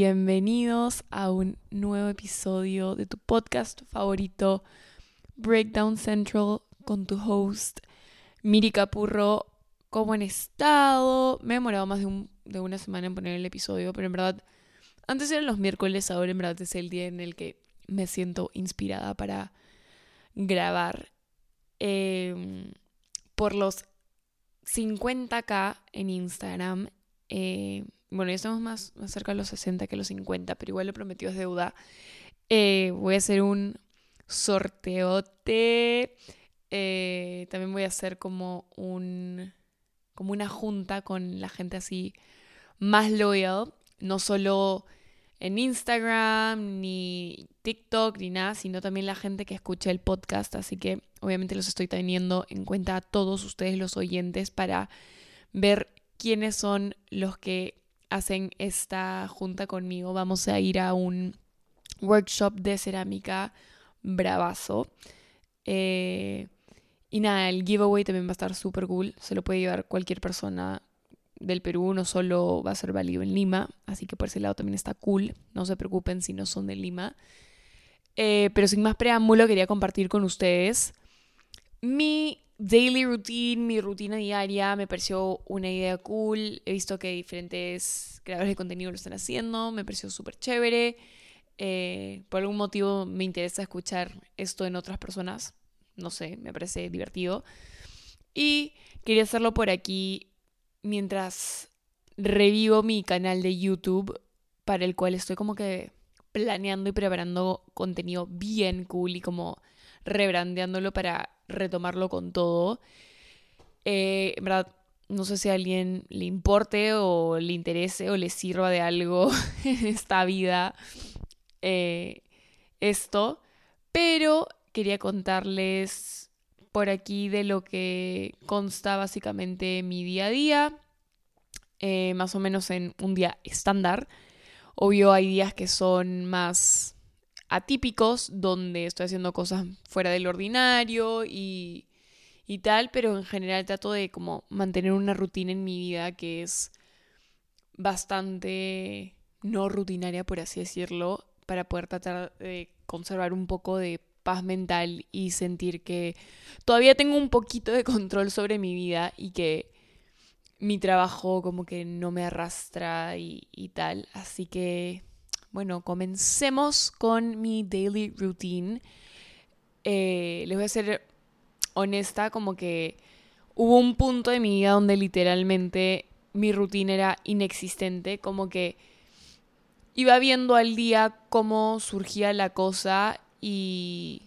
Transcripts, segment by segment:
bienvenidos a un nuevo episodio de tu podcast favorito, Breakdown Central, con tu host, Miri Capurro. ¿Cómo han estado? Me he demorado más de, de una semana en poner el episodio, pero en verdad, antes eran los miércoles, ahora en verdad es el día en el que me siento inspirada para grabar. Em, por los 50k en Instagram. Eh, bueno, ya estamos más, más, cerca de los 60 que los 50, pero igual lo prometido es deuda. Eh, voy a hacer un sorteote. Eh, también voy a hacer como un como una junta con la gente así más loyal, no solo en Instagram, ni TikTok, ni nada, sino también la gente que escucha el podcast. Así que obviamente los estoy teniendo en cuenta a todos ustedes los oyentes para ver quiénes son los que hacen esta junta conmigo. Vamos a ir a un workshop de cerámica bravazo. Eh, y nada, el giveaway también va a estar súper cool. Se lo puede llevar cualquier persona del Perú, no solo va a ser válido en Lima, así que por ese lado también está cool, no se preocupen si no son de Lima. Eh, pero sin más preámbulo, quería compartir con ustedes mi daily routine, mi rutina diaria, me pareció una idea cool, he visto que diferentes creadores de contenido lo están haciendo, me pareció súper chévere. Eh, por algún motivo me interesa escuchar esto en otras personas, no sé, me parece divertido. Y quería hacerlo por aquí mientras revivo mi canal de YouTube, para el cual estoy como que planeando y preparando contenido bien cool y como rebrandeándolo para retomarlo con todo. Eh, en verdad, no sé si a alguien le importe o le interese o le sirva de algo en esta vida eh, esto, pero quería contarles por aquí de lo que consta básicamente mi día a día, eh, más o menos en un día estándar. Obvio hay días que son más atípicos, donde estoy haciendo cosas fuera del ordinario y, y tal, pero en general trato de como mantener una rutina en mi vida que es bastante no rutinaria, por así decirlo, para poder tratar de conservar un poco de paz mental y sentir que todavía tengo un poquito de control sobre mi vida y que mi trabajo como que no me arrastra y, tal. Así que, bueno, comencemos con mi daily routine. Eh, les voy a ser honesta, como que hubo un punto de mi vida donde literalmente mi rutina era inexistente, como que iba viendo al día cómo surgía la cosa y,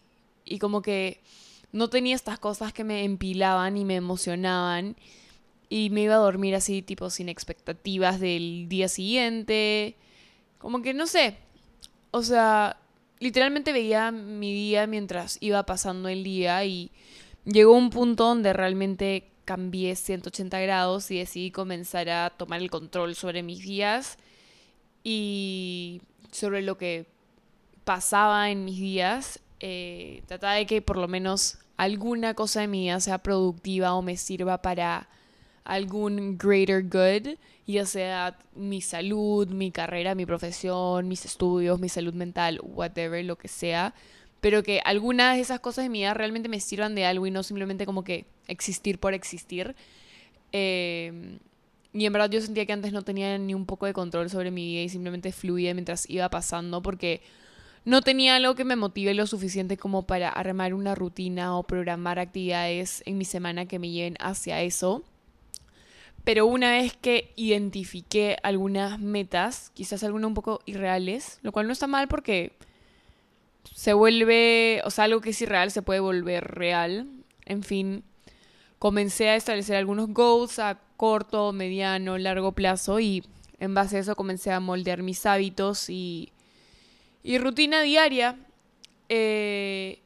y como que no tenía estas cosas que me empilaban y me emocionaban y me iba a dormir así tipo sin expectativas del día siguiente. Como que no sé. O sea, literalmente veía mi día mientras iba pasando el día y llegó un punto donde realmente cambié 180 grados y decidí comenzar a tomar el control sobre mis días y sobre lo que pasaba en mis días, eh, trataba de que por lo menos alguna cosa de mi vida sea productiva o me sirva para algún greater good, ya sea mi salud, mi carrera, mi profesión, mis estudios, mi salud mental, whatever, lo que sea, pero que algunas de esas cosas de mi vida realmente me sirvan de algo y no simplemente como que existir por existir. Eh, y en verdad yo sentía que antes no tenía ni un poco de control sobre mi vida y simplemente fluía mientras iba pasando porque no tenía algo que me motive lo suficiente como para armar una rutina o programar actividades en mi semana que me lleven hacia eso. Pero una vez que identifiqué algunas metas, quizás algunas un poco irreales, lo cual no está mal porque se vuelve, o sea, algo que es irreal se puede volver real. En fin, comencé a establecer algunos goals a corto, mediano, largo plazo y en base a eso comencé a moldear mis hábitos y y rutina diaria. Eh,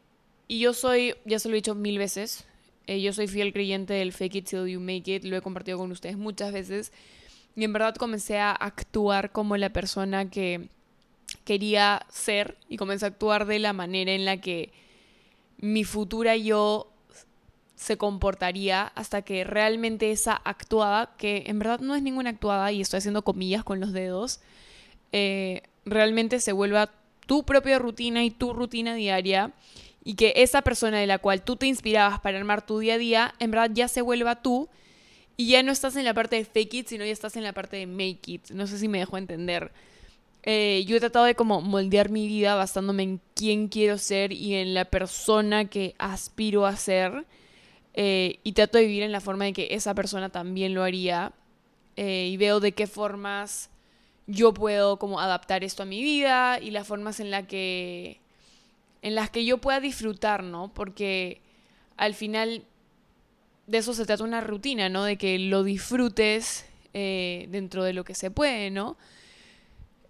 y yo soy, ya se lo he dicho mil veces, eh, yo soy fiel creyente del fake it till you make it, lo he compartido con ustedes muchas veces. Y en verdad comencé a actuar como la persona que quería ser y comencé a actuar de la manera en la que mi futura yo se comportaría hasta que realmente esa actuada, que en verdad no es ninguna actuada y estoy haciendo comillas con los dedos, eh, realmente se vuelva tu propia rutina y tu rutina diaria y que esa persona de la cual tú te inspirabas para armar tu día a día, en verdad ya se vuelva tú y ya no estás en la parte de fake it, sino ya estás en la parte de make it. No sé si me dejo entender. Eh, yo he tratado de como moldear mi vida basándome en quién quiero ser y en la persona que aspiro a ser. Eh, y trato de vivir en la forma de que esa persona también lo haría. Eh, y veo de qué formas yo puedo como adaptar esto a mi vida y las formas en, la que, en las que yo pueda disfrutar, ¿no? Porque al final de eso se trata una rutina, ¿no? De que lo disfrutes dentro de lo que se puede, ¿no?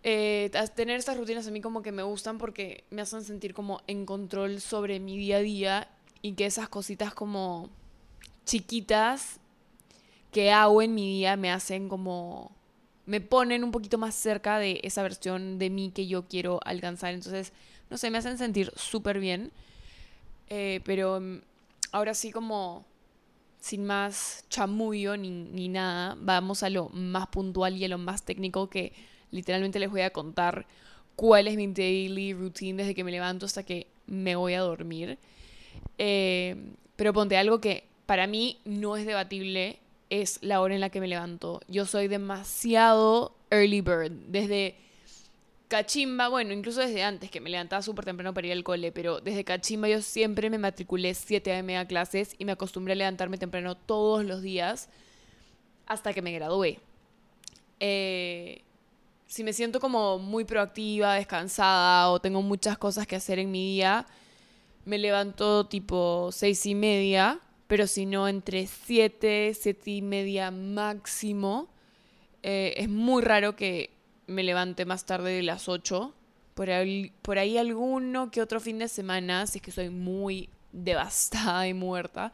Eh, tener estas rutinas a mí como que me gustan porque me hacen sentir como en control sobre mi día a día y que esas cositas como chiquitas que hago en mi día me hacen como me ponen un poquito más cerca de esa versión de mí que yo quiero alcanzar. Entonces, no sé, me hacen sentir súper bien. Eh, pero mm, ahora sí como sin más chamullo ni, ni nada, vamos a lo más puntual y a lo más técnico que Literalmente les voy a contar cuál es mi daily routine desde que me levanto hasta que me voy a dormir. Eh, pero ponte algo que para mí no es debatible, es la hora en la que me levanto. Yo soy demasiado early bird. Desde cachimba, bueno, incluso desde antes que me levantaba súper temprano para ir al cole, pero desde cachimba yo siempre me matriculé 7 a.m. a clases y me acostumbré a levantarme temprano todos los días hasta que me gradué. Eh, si me siento como muy proactiva, descansada o tengo muchas cosas que hacer en mi día, me levanto tipo seis y media, pero si no entre siete, siete y media máximo. Eh, es muy raro que me levante más tarde de las ocho. Por ahí, por ahí alguno que otro fin de semana, si es que soy muy devastada y muerta.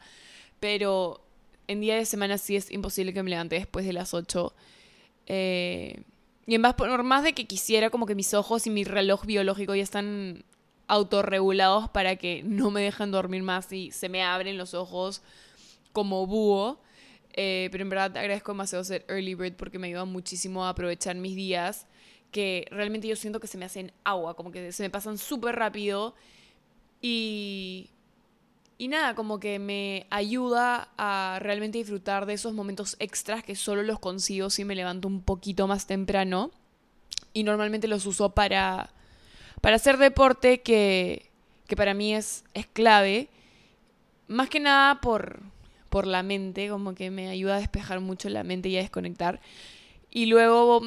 Pero en día de semana sí es imposible que me levante después de las ocho. Eh, y en más, por más de que quisiera como que mis ojos y mi reloj biológico ya están autorregulados para que no me dejen dormir más y se me abren los ojos como búho. Eh, pero en verdad agradezco demasiado ser early bird porque me ayuda muchísimo a aprovechar mis días que realmente yo siento que se me hacen agua, como que se me pasan súper rápido y, y nada, como que me ayuda a realmente disfrutar de esos momentos extras que solo los consigo si me levanto un poquito más temprano. Y normalmente los uso para, para hacer deporte que, que para mí es, es clave. Más que nada por, por la mente, como que me ayuda a despejar mucho la mente y a desconectar. Y luego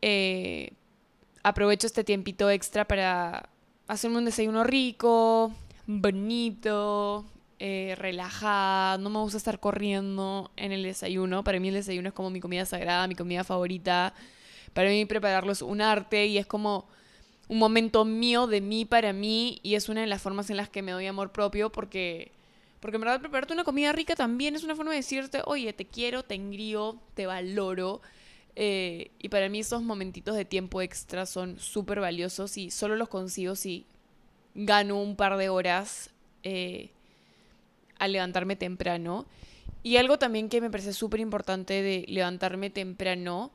eh, aprovecho este tiempito extra para hacerme un desayuno rico, bonito, eh, relajada, no me gusta estar corriendo en el desayuno. Para mí el desayuno es como mi comida sagrada, mi comida favorita. Para mí prepararlo es un arte y es como un momento mío, de mí, para mí, y es una de las formas en las que me doy amor propio porque... Porque en verdad prepararte una comida rica también es una forma de decirte, oye, te quiero, te engrío, te valoro. Eh, y para mí esos momentitos de tiempo extra son súper valiosos y solo los consigo si gano un par de horas eh, al levantarme temprano. Y algo también que me parece súper importante de levantarme temprano,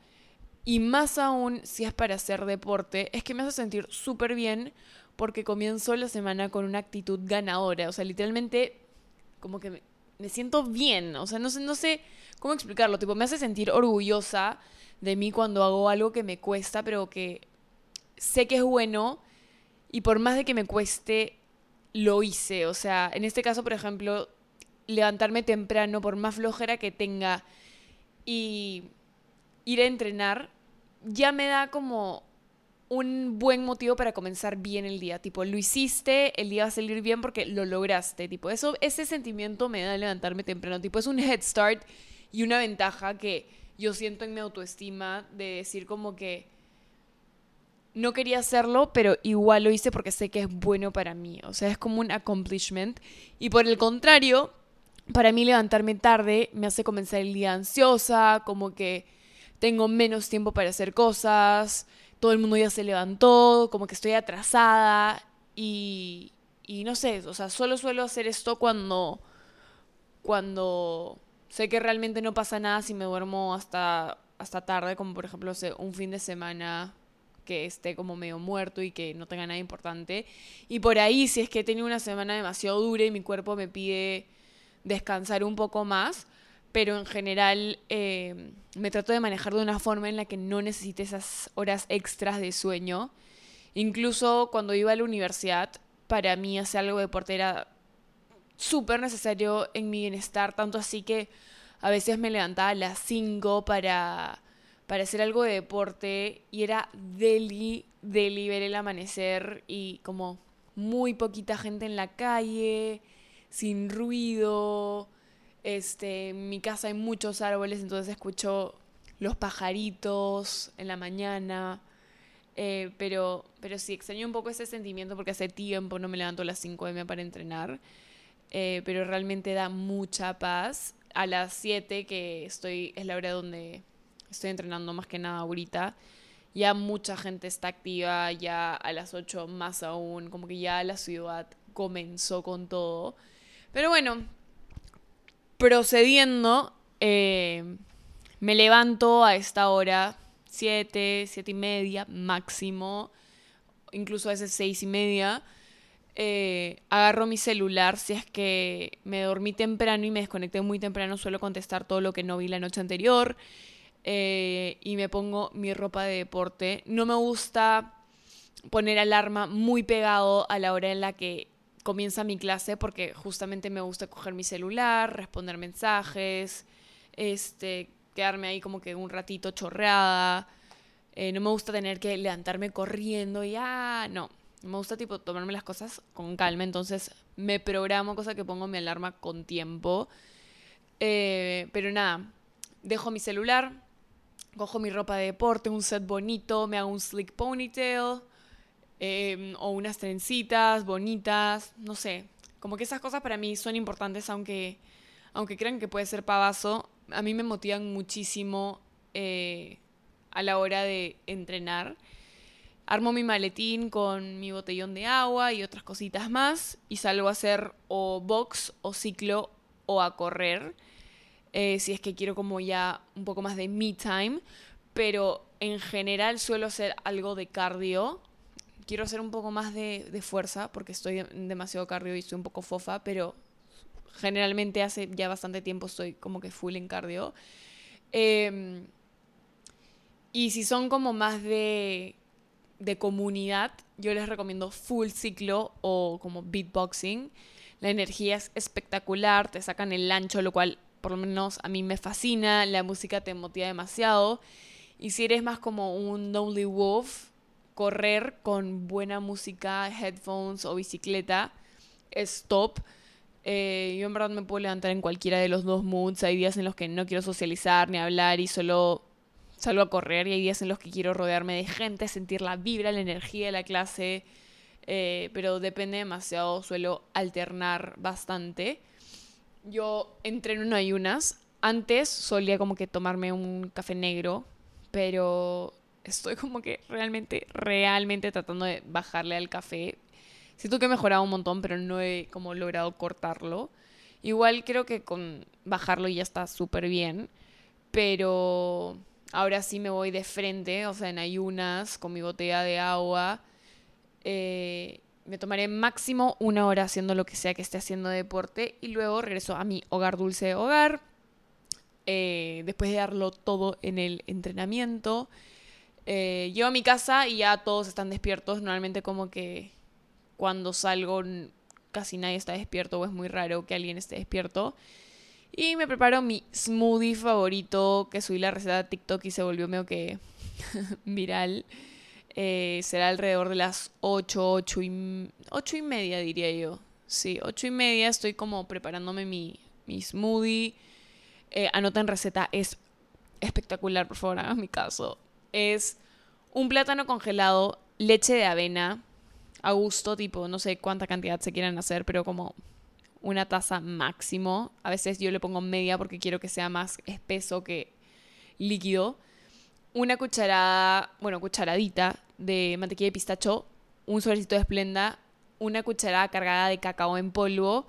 y más aún si es para hacer deporte, es que me hace sentir súper bien porque comienzo la semana con una actitud ganadora. O sea, literalmente como que me, siento bien. O sea, no sé, no sé cómo explicarlo. Tipo, me hace sentir orgullosa de mí cuando hago algo que me cuesta, pero que sé que es bueno y por más de que me cueste, lo hice. O sea, en este caso, por ejemplo, levantarme temprano, por más flojera que tenga, y ir a entrenar, ya me da como un buen motivo para comenzar bien el día. Tipo, lo hiciste, el día va a salir bien porque lo lograste. Tipo, eso, ese sentimiento me da levantarme temprano. Tipo, es un head start y una ventaja que yo siento en mi autoestima de decir como que no quería hacerlo, pero igual lo hice porque sé que es bueno para mí. O sea, es como un accomplishment. Y por el contrario, para mí levantarme tarde me hace comenzar el día ansiosa, como que tengo menos tiempo para hacer cosas, todo el mundo ya se levantó, como que estoy atrasada y, y no sé, o sea, solo suelo hacer esto cuando, cuando sé que realmente no pasa nada si me duermo hasta, hasta tarde, como por ejemplo un fin de semana que esté como medio muerto y que no tenga nada importante. Y por ahí, si es que he tenido una semana demasiado dura y mi cuerpo me pide descansar un poco más, pero en general eh, me trato de manejar de una forma en la que no necesite esas horas extras de sueño. Incluso cuando iba a la universidad, para mí hacer algo de deporte era súper necesario en mi bienestar, tanto así que a veces me levantaba a las 5 para, para hacer algo de deporte y era deli, ver el amanecer y como muy poquita gente en la calle, sin ruido. Este, en mi casa hay muchos árboles, entonces escucho los pajaritos en la mañana. Eh, pero, pero sí, extraño un poco ese sentimiento porque hace tiempo no me levanto a las 5 m para entrenar. Eh, pero realmente da mucha paz. A las 7, que estoy, es la hora donde estoy entrenando más que nada ahorita, ya mucha gente está activa, ya a las 8 más aún, como que ya la ciudad comenzó con todo. Pero bueno, procediendo, eh, me levanto a esta hora, 7, 7 y media máximo, incluso a veces 6 y media. Eh, agarro mi celular si es que me dormí temprano y me desconecté muy temprano, suelo contestar todo lo que no vi la noche anterior eh, y me pongo mi ropa de deporte. No me gusta poner alarma muy pegado a la hora en la que comienza mi clase porque justamente me gusta coger mi celular, responder mensajes, este, quedarme ahí como que un ratito chorreada. Eh, no me gusta tener que levantarme corriendo y ah, no. Me gusta tipo tomarme las cosas con calma, entonces me programo, cosa que pongo mi alarma con tiempo. Eh, pero nada, dejo mi celular, cojo mi ropa de deporte, un set bonito, me hago un slick ponytail em, o unas trencitas bonitas, no sé. Como que esas cosas para mí son importantes, aunque, aunque crean que puede ser pavazo, a mí me motivan muchísimo eh, a la hora de entrenar. Armo mi maletín con mi botellón de agua y otras cositas más y salgo a hacer o box o ciclo o a correr. Eh, si es que quiero como ya un poco más de me time. Pero en general suelo hacer algo de cardio. Quiero hacer un poco más de, fuerza porque estoy demasiado cardio y estoy un poco fofa, pero generalmente hace ya bastante tiempo estoy como que full en cardio. Em, y si son como más de de comunidad, yo les recomiendo full ciclo o como beatboxing. La energía es espectacular, te sacan el ancho, lo cual por lo menos a mí me fascina, la música te motiva demasiado. Y si eres más como un Lonely Wolf, correr con buena música, headphones o bicicleta es top. Eh, yo en verdad me puedo levantar en cualquiera de los dos moods. Hay días en los que no quiero socializar ni hablar y solo salgo a correr y hay días en los que quiero rodearme de gente, sentir la vibra, la energía de la clase, eh, pero depende demasiado, suelo alternar bastante. Yo entreno en ayunas, antes solía como que tomarme un café negro, pero estoy como que realmente, realmente tratando de bajarle al café. Siento que he mejorado un montón, pero no he como logrado cortarlo. Igual creo que con bajarlo ya está súper bien, pero Ahora sí me voy de frente, o sea, en ayunas, con mi botella de agua. Eh, me tomaré máximo una hora haciendo lo que sea que esté haciendo deporte y luego regreso a mi hogar dulce de hogar. Eh, después de darlo todo en el entrenamiento. Eh, llego a mi casa y ya todos están despiertos. Normalmente como que cuando salgo casi nadie está despierto o es muy raro que alguien esté despierto. Y me preparo mi smoothie favorito, que subí la receta de TikTok y se volvió medio que viral. Eh, será alrededor de las 8, 8 y, 8 y media, diría yo. Sí, 8 y media estoy como preparándome mi, mi smoothie. Eh, anoten receta, es espectacular, por favor, hagan mi caso. Es un plátano congelado, leche de avena, a gusto, tipo, no sé cuánta cantidad se quieran hacer, pero como una taza máximo. A veces yo le pongo media porque quiero que sea más espeso que líquido. Una cucharada, bueno, cucharadita de mantequilla de pistacho, un sobrecito de esplenda, una cucharada cargada de cacao en polvo,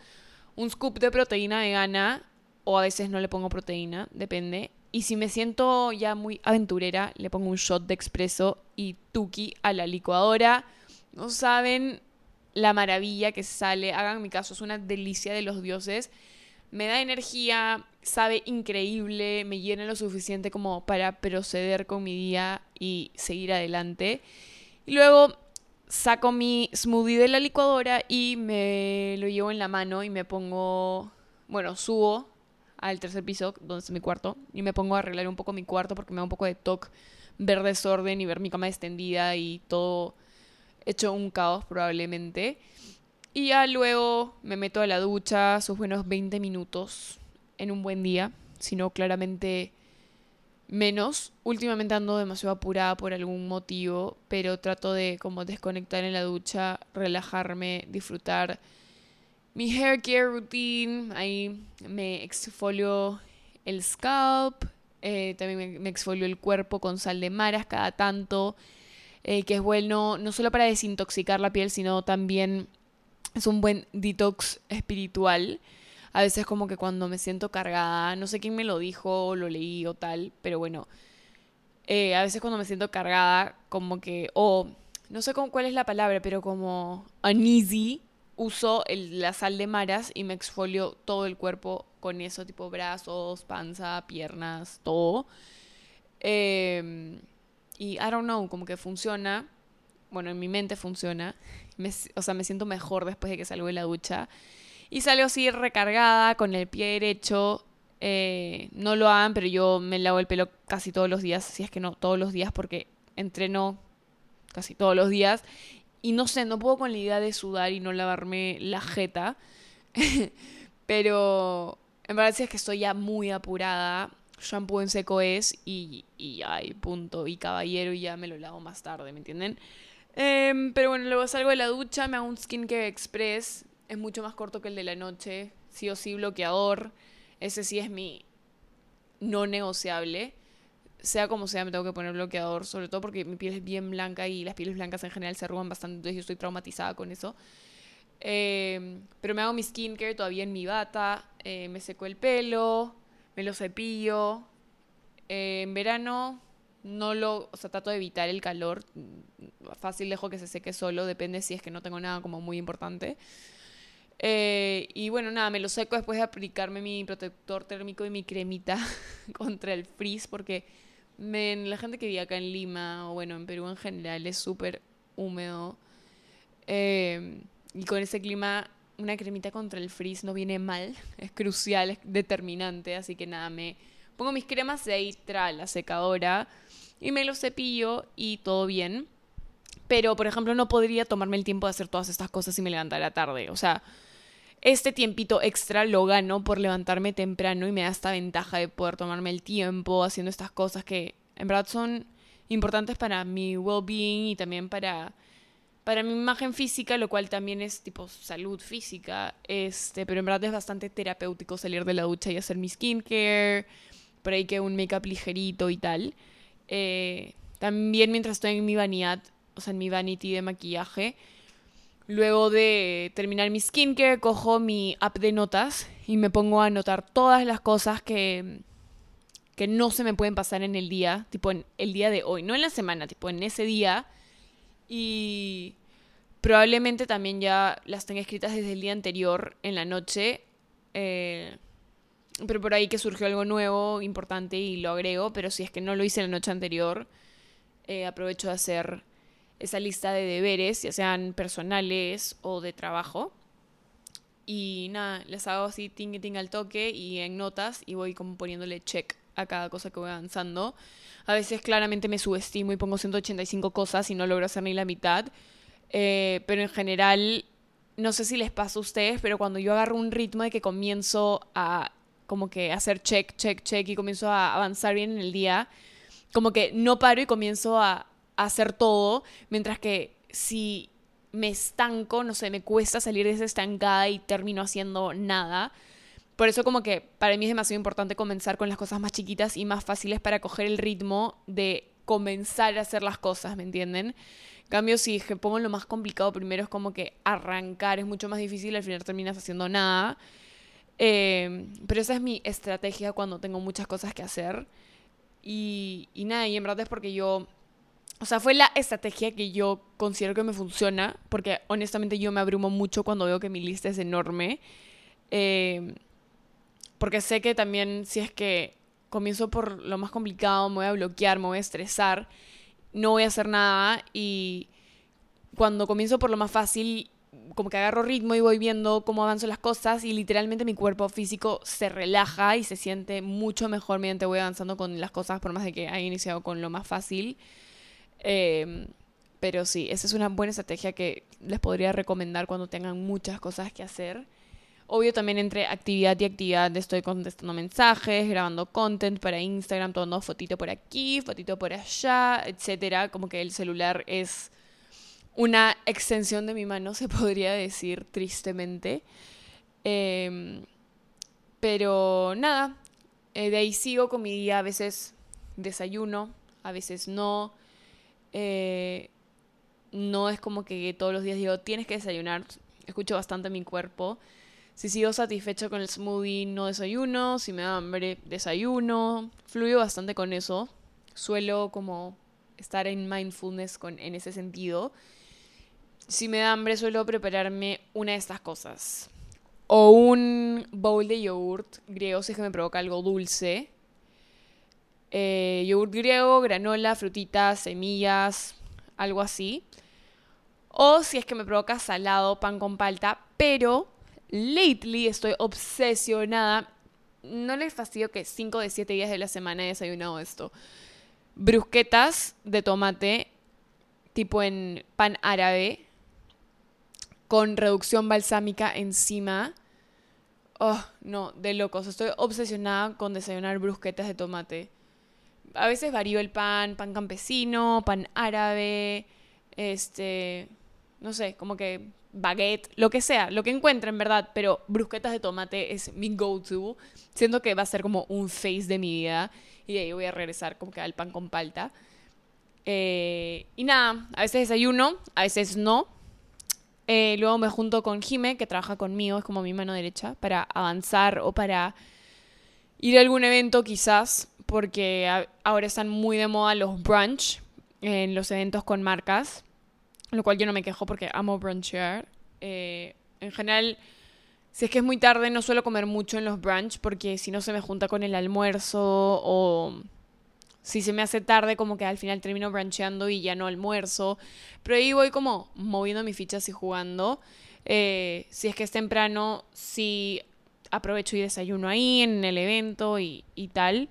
un scoop de proteína vegana, o a veces no le pongo proteína, depende, Y si me siento ya muy aventurera, le pongo un shot de expreso y tuki a la licuadora. No saben la maravilla que sale. Hagan mi caso, es una delicia de los dioses. Me da energía, sabe increíble, me llena lo suficiente como para proceder con mi día y seguir adelante. Y luego saco mi smoothie de la licuadora y me lo llevo en la mano y me pongo, bueno, subo al tercer piso, donde es mi cuarto, y me pongo a arreglar un poco mi cuarto porque me da un poco de toque ver desorden y ver mi cama extendida y todo hecho un caos probablemente. Y ya luego me meto a la ducha, sus buenos 20 minutos en un buen día, sino claramente menos. Últimamente ando demasiado apurada por algún motivo, pero trato de como desconectar en la ducha, relajarme, disfrutar mi hair care routine. Ahí me exfolio el scalp, eh, también me, exfolio el cuerpo con sal de maras cada tanto, eh, que es bueno no solo para desintoxicar la piel, sino también es un buen detox espiritual. A veces como que cuando me siento cargada, no sé quién me lo dijo, o lo leí o tal, pero bueno, eh, a veces cuando me siento cargada, como que, o no sé cuál es la palabra, pero como uneasy, uso el, la sal de maras y me exfolio todo el cuerpo con eso, tipo brazos, panza, piernas, todo. Em, y I don't know, como que funciona. Bueno, en mi mente funciona o sea, me siento mejor después de que salgo de la ducha. Y salgo así recargada, con el pie derecho. Eh, no lo hagan, pero yo me lavo el pelo casi todos los días, si es que no todos los días, porque entreno casi todos los días. Y no sé, no puedo con la idea de sudar y no lavarme la jeta. pero en verdad si es que estoy ya muy apurada. Shampoo en seco es y, y ay, punto. Y caballero y ya me lo lavo más tarde, ¿me entienden? Em, pero bueno, luego salgo de la ducha, me hago un skincare express. Es mucho más corto que el de la noche. Sí o sí bloqueador. Ese sí es mi no negociable. Sea como sea, me tengo que poner bloqueador. Sobre todo porque mi piel es bien blanca y las pieles blancas en general se arrugan bastante. Entonces yo estoy traumatizada con eso. Em, pero me hago mi skincare todavía en mi bata. Eh, me seco el pelo. Me lo cepillo. Eh, en verano no lo, o sea, trato de evitar el calor. Fácil dejo que se seque solo, depende si es que no tengo nada como muy importante. Eh, y bueno, nada, me lo seco después de aplicarme mi protector térmico y mi cremita contra el frizz, porque la gente que vive acá en Lima, o bueno, en Perú en general, es súper húmedo. Eh, y con ese clima, una cremita contra el frizz no viene mal, es crucial, es determinante, así que nada, me pongo mis cremas de Eitra, la secadora, y me lo cepillo y todo bien. Pero, por ejemplo, no podría tomarme el tiempo de hacer todas estas cosas si me levantara tarde. O sea, este tiempito extra lo gano por levantarme temprano y me da esta ventaja de poder tomarme el tiempo haciendo estas cosas que en verdad son importantes para mi well-being y también para, para mi imagen física, lo cual también es tipo salud física. Este, pero en verdad es bastante terapéutico salir de la ducha y hacer mi skincare, por ahí que un make-up ligerito y tal. Eh, también mientras estoy en mi vanidad, o sea, en mi vanity de maquillaje, luego de terminar mi skincare, cojo mi app de notas y me pongo a anotar todas las cosas que, que no se me pueden pasar en el día, tipo en el día de hoy, no en la semana, tipo en ese día. Y probablemente también ya las tenga escritas desde el día anterior, en la noche. Eh, pero por ahí que surgió algo nuevo, importante y lo agrego, pero si es que no lo hice la noche anterior, eh, aprovecho de hacer esa lista de deberes, ya sean personales o de trabajo. Y nada, les hago así ting ting al toque y en notas y voy como poniéndole check a cada cosa que voy avanzando. A veces claramente me subestimo y pongo 185 cosas y no logro hacer ni la mitad. Eh, pero en general, no sé si les pasa a ustedes, pero cuando yo agarro un ritmo de que comienzo a como que hacer check, check, check y comienzo a avanzar bien en el día, como que no paro y comienzo a, hacer todo, mientras que si me estanco, no sé, me cuesta salir de esa estancada y termino haciendo nada. Por eso como que para mí es demasiado importante comenzar con las cosas más chiquitas y más fáciles para coger el ritmo de comenzar a hacer las cosas, ¿me entienden? En cambio, si pongo lo más complicado primero es como que arrancar es mucho más difícil, al final terminas haciendo nada. Em, pero esa es mi estrategia cuando tengo muchas cosas que hacer. Y, y nada, y en verdad es porque yo o sea, fue la estrategia que yo considero que me funciona, porque honestamente yo me abrumo mucho cuando veo que mi lista es enorme. Em, porque sé que también si es que comienzo por lo más complicado, me voy a bloquear, me voy a estresar, no voy a hacer nada y cuando comienzo por lo más fácil, como que agarro ritmo y voy viendo cómo avanzo las cosas y literalmente mi cuerpo físico se relaja y se siente mucho mejor mientras voy avanzando con las cosas, por más de que haya iniciado con lo más fácil. Em, pero sí, esa es una buena estrategia que les podría recomendar cuando tengan muchas cosas que hacer. Obvio también entre actividad y actividad estoy contestando mensajes, grabando content para Instagram, tomando fotito por aquí, fotito por allá, etcétera. Como que el celular es una extensión de mi mano, se podría decir tristemente. Em, pero nada, eh, de ahí sigo con mi día, a veces desayuno, a veces no. Eh, no es como que todos los días digo, tienes que desayunar. Escucho bastante mi cuerpo. Si sigo satisfecho con el smoothie, no desayuno. Si me da hambre, desayuno. Fluyo bastante con eso. Suelo como estar en mindfulness con, en ese sentido. Si me da hambre, suelo prepararme una de estas cosas. O un bowl de yogurt griego si es que me provoca algo dulce eh, yogurt griego, granola, frutitas, semillas, algo así. O si es que me provoca salado, pan con palta. Pero lately estoy obsesionada. No les fastidio que 5 de 7 días de la semana he desayunado esto. Brusquetas de tomate, tipo en pan árabe, con reducción balsámica encima. Oh, no, de locos. Estoy obsesionada con desayunar brusquetas de tomate a veces varío el pan, pan campesino, pan árabe, este, no sé, como que baguette, lo que sea, lo que encuentre en verdad, pero brusquetas de tomate es mi go-to. Siento que va a ser como un face de mi vida y de ahí voy a regresar como que al pan con palta. Eh, y nada, a veces desayuno, a veces no. Eh, luego me junto con Jime, que trabaja conmigo, es como mi mano derecha, para avanzar o para ir a algún evento quizás porque ahora están muy de moda los brunch en los eventos con marcas, lo cual yo no me quejo porque amo brunchear. Eh, en general, si es que es muy tarde, no suelo comer mucho en los brunch porque si no se me junta con el almuerzo o si se me hace tarde, como que al final termino bruncheando y ya no almuerzo. Pero ahí voy como moviendo mis fichas y jugando. Eh, si es que es temprano, sí aprovecho y desayuno ahí en el evento y, y tal.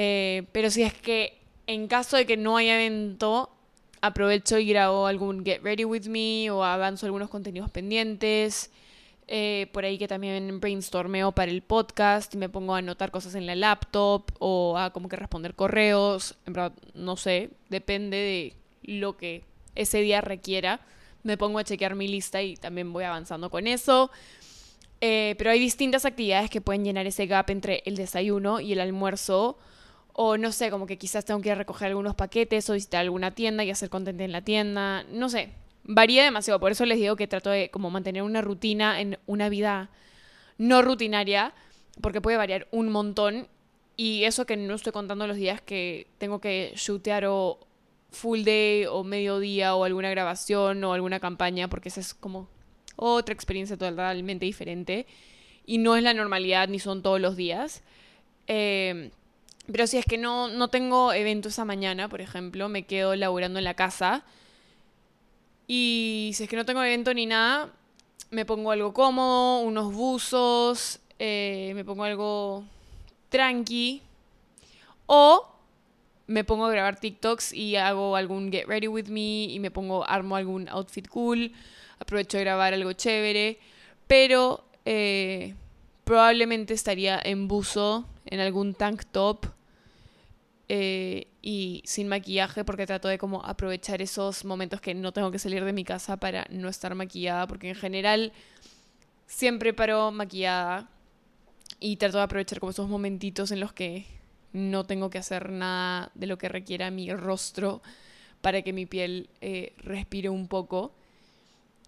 Eh, pero si es que en caso de que no haya evento, aprovecho y grabo algún Get Ready With Me o avanzo algunos contenidos pendientes. Eh, por ahí que también brainstormeo para el podcast y me pongo a anotar cosas en la laptop o a como que responder correos. En verdad, no sé, depende de lo que ese día requiera. Me pongo a chequear mi lista y también voy avanzando con eso. Eh, pero hay distintas actividades que pueden llenar ese gap entre el desayuno y el almuerzo o no sé, como que quizás tengo que recoger algunos paquetes o visitar alguna tienda y hacer contenido en la tienda. No sé, varía demasiado. Por eso les digo que trato de como mantener una rutina en una vida no rutinaria, porque puede variar un montón. Y eso que no estoy contando los días que tengo que shootear o full day o mediodía o alguna grabación o alguna campaña, porque esa es como otra experiencia totalmente diferente. Y no es la normalidad ni son todos los días. Eh, pero si es que no, no tengo evento esa mañana, por ejemplo, me quedo laburando en la casa. Y si es que no tengo evento ni nada, me pongo algo cómodo, unos buzos, eh, me pongo algo tranqui. O me pongo a grabar TikToks y hago algún get ready with me y me pongo, armo algún outfit cool. Aprovecho de grabar algo chévere. Pero eh, probablemente estaría en buzo, en algún tank top eh, y sin maquillaje porque trato de como aprovechar esos momentos que no tengo que salir de mi casa para no estar maquillada porque en general siempre paro maquillada y trato de aprovechar como esos momentitos en los que no tengo que hacer nada de lo que requiera mi rostro para que mi piel eh, respire un poco.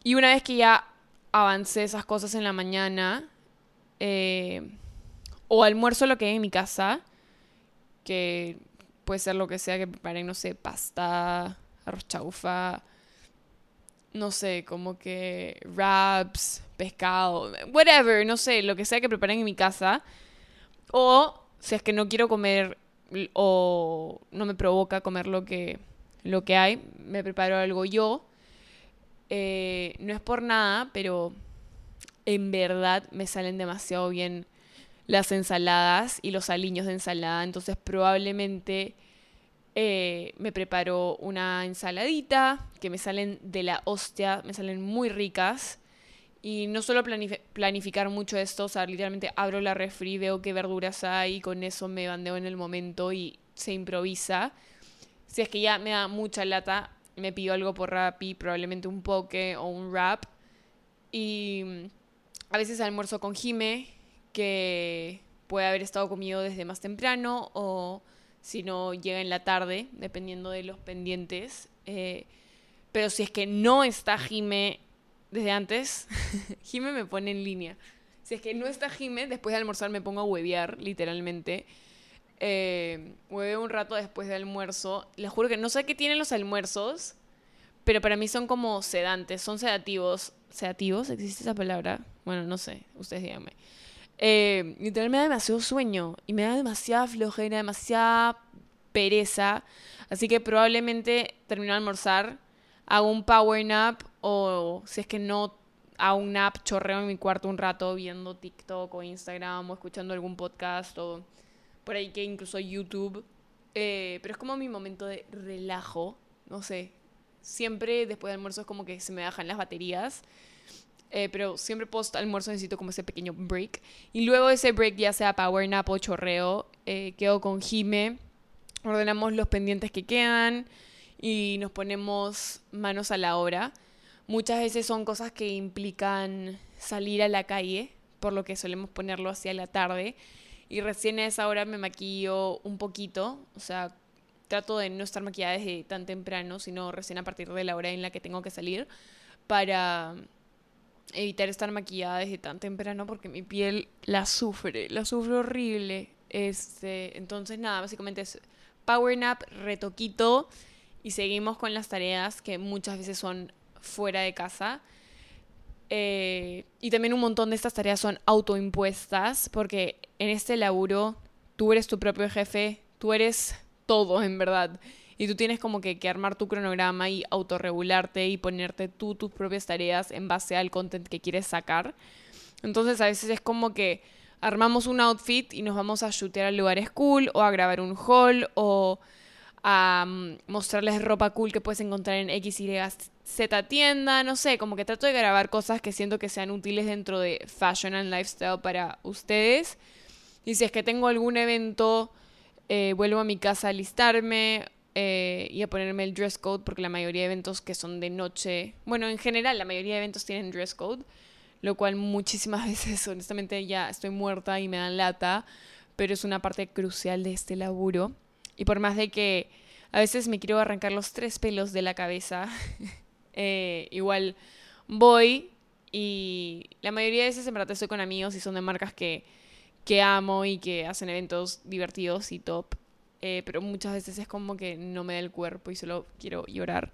Y una vez que ya avancé esas cosas en la mañana, eh, o almuerzo lo que hay en mi casa, que puede ser lo que sea que preparen, no sé, pasta, arroz chaufa, no sé, como que wraps, pescado, whatever, no sé, lo que sea que preparen en mi casa. O si es que no quiero comer o no me provoca comer lo que, lo que hay, me preparo algo yo. Eh, no es por nada, pero en verdad me salen demasiado bien las ensaladas y los aliños de ensalada. Entonces probablemente eh, me preparo una ensaladita que me salen de la hostia, me salen muy ricas. Y no solo planificar mucho esto, o sea, literalmente abro la refri, veo qué verduras hay y con eso me bandeo en el momento y se improvisa. Si es que ya me da mucha lata, me pido algo por Rappi, probablemente un poke o un wrap. Y a veces almuerzo con Jime, que puede haber estado comido desde más temprano o si no llega en la tarde, dependiendo de los pendientes. Eh, pero si es que no está Jime desde antes, Jime me pone en línea. Si es que no está Jime, después de almorzar me pongo a huevear, literalmente. Eh, hueveo un rato después del almuerzo. Les juro que no sé qué tienen los almuerzos, pero para mí son como sedantes, son sedativos. ¿Sedativos? ¿Existe esa palabra? Bueno, no sé, ustedes díganme. Eh, literalmente me da demasiado sueño y me da demasiada flojera, demasiada pereza. Así que probablemente termino de almorzar, hago un power nap o si es que no hago un nap, chorreo en mi cuarto un rato viendo TikTok o Instagram o escuchando algún podcast o por ahí que incluso YouTube. Eh, pero es como mi momento de relajo, no sé. Siempre después del almuerzo es como que se me bajan las baterías eh, pero siempre post almuerzo necesito como ese pequeño break. Y luego ese break, ya sea power nap o chorreo, eh, quedo con Jime, ordenamos los pendientes que quedan y nos ponemos manos a la obra. Muchas veces son cosas que implican salir a la calle, por lo que solemos ponerlo hacia la tarde. Y recién a esa hora me maquillo un poquito, o sea, trato de no estar maquillada desde tan temprano, sino recién a partir de la hora en la que tengo que salir, para evitar estar maquillada desde tan temprano porque mi piel la sufre, la sufre horrible. Este, entonces nada, básicamente es power nap, retoquito y seguimos con las tareas que muchas veces son fuera de casa. Eh, y también un montón de estas tareas son autoimpuestas porque en este laburo tú eres tu propio jefe, tú eres todo en verdad y tú tienes como que, armar tu cronograma y autorregularte y ponerte tú tus propias tareas en base al content que quieres sacar. Entonces a veces es como que armamos un outfit y nos vamos a shootear a lugares cool o a grabar un haul o a mm, mostrarles ropa cool que puedes encontrar en X, Y, Z tienda, no sé, como que trato de grabar cosas que siento que sean útiles dentro de fashion and lifestyle para ustedes. Y si es que tengo algún evento, eh, vuelvo a mi casa a alistarme eh, y a ponerme el dress code porque la mayoría de eventos que son de noche, bueno, en general la mayoría de eventos tienen dress code, lo cual muchísimas veces honestamente ya estoy muerta y me dan lata, pero es una parte crucial de este laburo. Y por más de que a veces me quiero arrancar los tres pelos de la cabeza, eh, igual voy y la mayoría de veces en verdad estoy con amigos y son de marcas que, que amo y que hacen eventos divertidos y top. Eh, pero muchas veces es como que no me da el cuerpo y solo quiero llorar.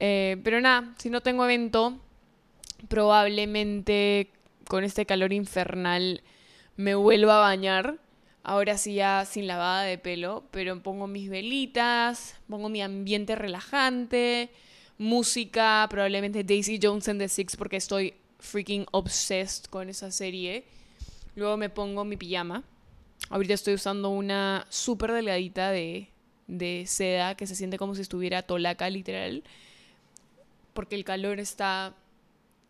Eh, pero nada, si no tengo evento, probablemente con este calor infernal me vuelva a bañar. Ahora sí ya sin lavada de pelo, pero pongo mis velitas, pongo mi ambiente relajante, música, probablemente Daisy Jones and the Six porque estoy freaking obsessed con esa serie. Luego me pongo mi pijama Ahorita estoy usando una súper delgadita de, de seda que se siente como si estuviera tolaca, literal. Porque el calor está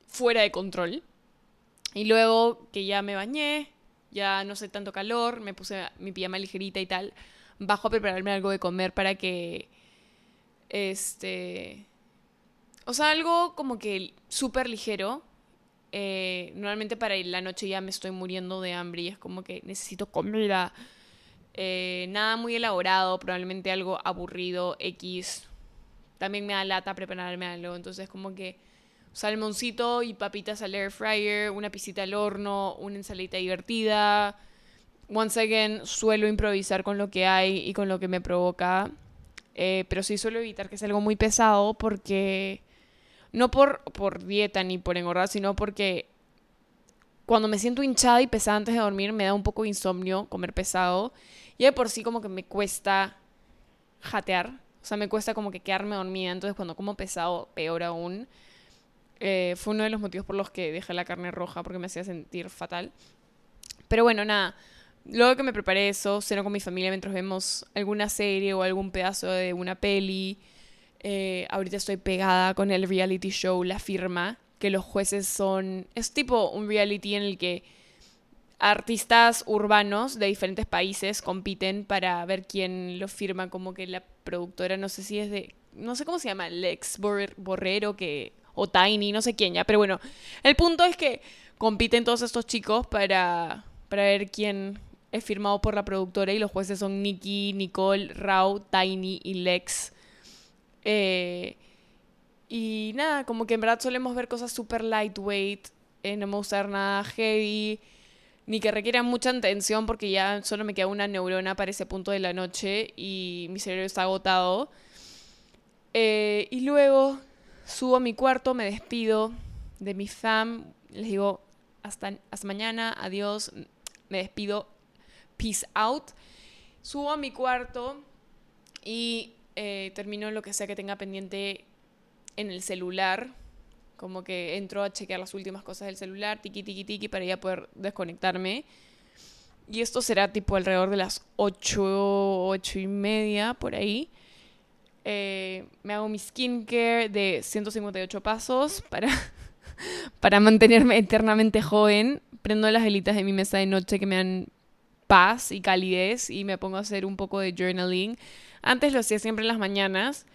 fuera de control. Y luego que ya me bañé, ya no sé tanto calor, me puse mi pijama ligerita y tal, bajo a prepararme algo de comer para que. Este. O sea, algo como que súper ligero eh, normalmente para la noche ya me estoy muriendo de hambre y es como que necesito comida. Eh, nada muy elaborado, probablemente algo aburrido, X. También me da lata prepararme algo, entonces como que salmoncito y papitas al air fryer, una pisita al horno, una ensalita divertida. Once again, suelo improvisar con lo que hay y con lo que me provoca. Eh, pero sí suelo evitar que sea algo muy pesado porque... No por, por dieta ni por engordar, sino porque cuando me siento hinchada y pesada antes de dormir me da un poco de insomnio comer pesado. Y de por sí como que me cuesta jatear. O sea, me cuesta como que quedarme dormida. Entonces cuando como pesado, peor aún. Eh, fue uno de los motivos por los que dejé la carne roja porque me hacía sentir fatal. Pero bueno, nada. Luego que me preparé eso, ceno con mi familia mientras vemos alguna serie o algún pedazo de una peli. Eh, ahorita estoy pegada con el reality show La Firma, que los jueces son... Es tipo un reality en el que artistas urbanos de diferentes países compiten para ver quién lo firma, como que la productora, no sé si es de... No sé cómo se llama, Lex Borrero, que... O Tiny, no sé quién ya, pero bueno. El punto es que compiten todos estos chicos para, para ver quién es firmado por la productora y los jueces son Nicky, Nicole, Rao, Tiny y Lex. Eh, y nada, como que en verdad solemos ver cosas super lightweight, eh, no me gusta nada heavy, ni que requieran mucha atención porque ya solo me queda una neurona para ese punto de la noche y mi cerebro está agotado. Eh, y luego subo a mi cuarto, me despido de mi fam, les digo hasta, hasta mañana, adiós, me despido, peace out. Subo a mi cuarto y eh, termino lo que sea que tenga pendiente en el celular, como que entro a chequear las últimas cosas del celular, tiki tiki tiki, para ya poder desconectarme. Y esto será tipo alrededor de las 8, 8 y media, por ahí. Eh, me hago mi skincare de 158 pasos para, para mantenerme eternamente joven. Prendo las velitas de mi mesa de noche que me dan paz y calidez y me pongo a hacer un poco de journaling. Antes lo hacía siempre en las mañanas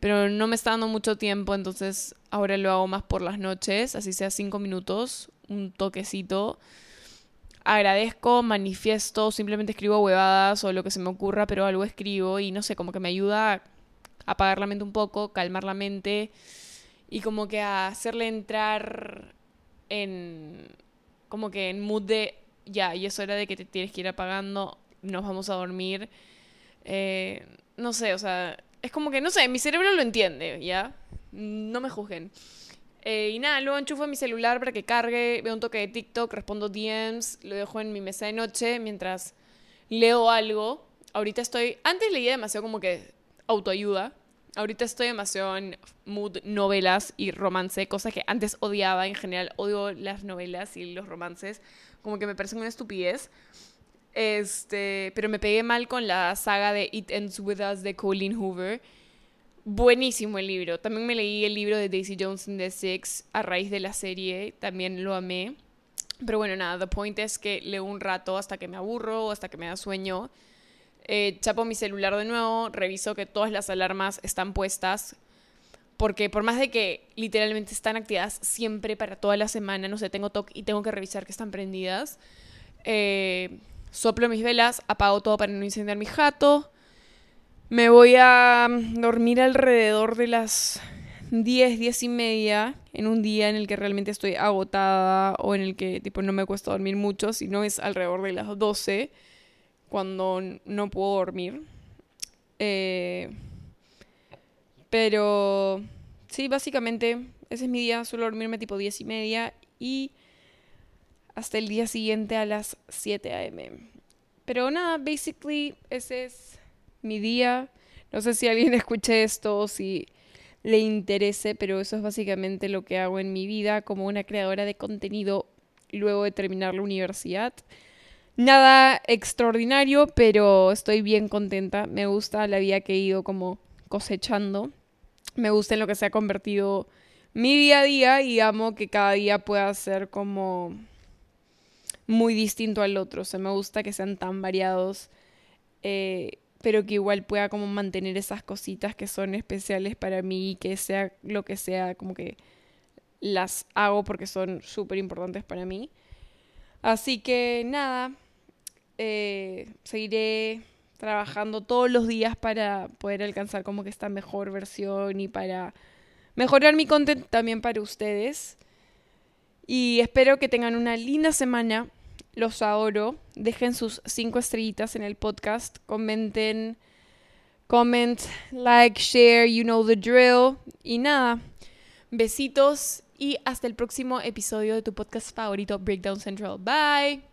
pero no me está dando mucho tiempo, entonces ahora lo hago más por las noches, así sea cinco minutos, un toquecito. Agradezco, manifiesto, simplemente escribo huevadas o lo que se me ocurra, pero algo escribo y no sé, como que me ayuda a apagar la mente un poco, calmar la mente y como que a hacerle entrar en como que en mood de ya, y es hora de que te tienes que ir apagando, nos vamos a dormir. Eh, no sé, o sea, es como que, no sé, mi cerebro lo entiende, ¿ya? No me juzguen. Eh, y nada, luego enchufo mi celular para que cargue, veo un toque de TikTok, respondo DMs, lo dejo en mi mesa de noche mientras leo algo. Ahorita estoy, antes leía demasiado como que autoayuda. Ahorita estoy demasiado en mood novelas y romance, cosas que antes odiaba en general. Odio las novelas y los romances, como que me parecen una estupidez. Este, pero me pegué mal con la saga de It Ends With Us de Colleen Hoover. Buenísimo el libro. También me leí el libro de Daisy Jones and the Six a raíz de la serie. También lo amé. Pero bueno, nada, the point es que leo un rato hasta que me aburro hasta que me da sueño. Eh, chapo mi celular de nuevo, reviso que todas las alarmas están puestas. Porque por más de que literalmente están activadas siempre para toda la semana, no sé, tengo toque y tengo que revisar que están prendidas. Eh, Soplo mis velas, apago todo para no incendiar mi jato. Me voy a dormir alrededor de las 10, 10 y media en un día en el que realmente estoy agotada o en el que tipo no me cuesta dormir mucho, sino es alrededor de las 12 cuando no puedo dormir. Eh, pero sí, básicamente ese es mi día, suelo dormirme tipo 10 y media y hasta el día siguiente a las 7 a.m. Pero nada, basically ese es mi día. No sé si alguien escuche esto o si le interese, pero eso es básicamente lo que hago en mi vida como una creadora de contenido luego de terminar la universidad. Nada extraordinario, pero estoy bien contenta. Me gusta la vida que he ido como cosechando. Me gusta en lo que se ha convertido mi día a día y amo que cada día pueda ser como muy distinto al otro. O sea, me gusta que sean tan variados, eh, pero que igual pueda como mantener esas cositas que son especiales para mí y que sea lo que sea, como que las hago porque son súper importantes para mí. Así que nada, eh, seguiré trabajando todos los días para poder alcanzar como que esta mejor versión y para mejorar mi content también para ustedes. Y espero que tengan una linda semana. Los adoro. Dejen sus cinco estrellitas en el podcast. Comenten. Comment, like, share, you know the drill. Y nada. Besitos y hasta el próximo episodio de tu podcast favorito, Breakdown Central. Bye.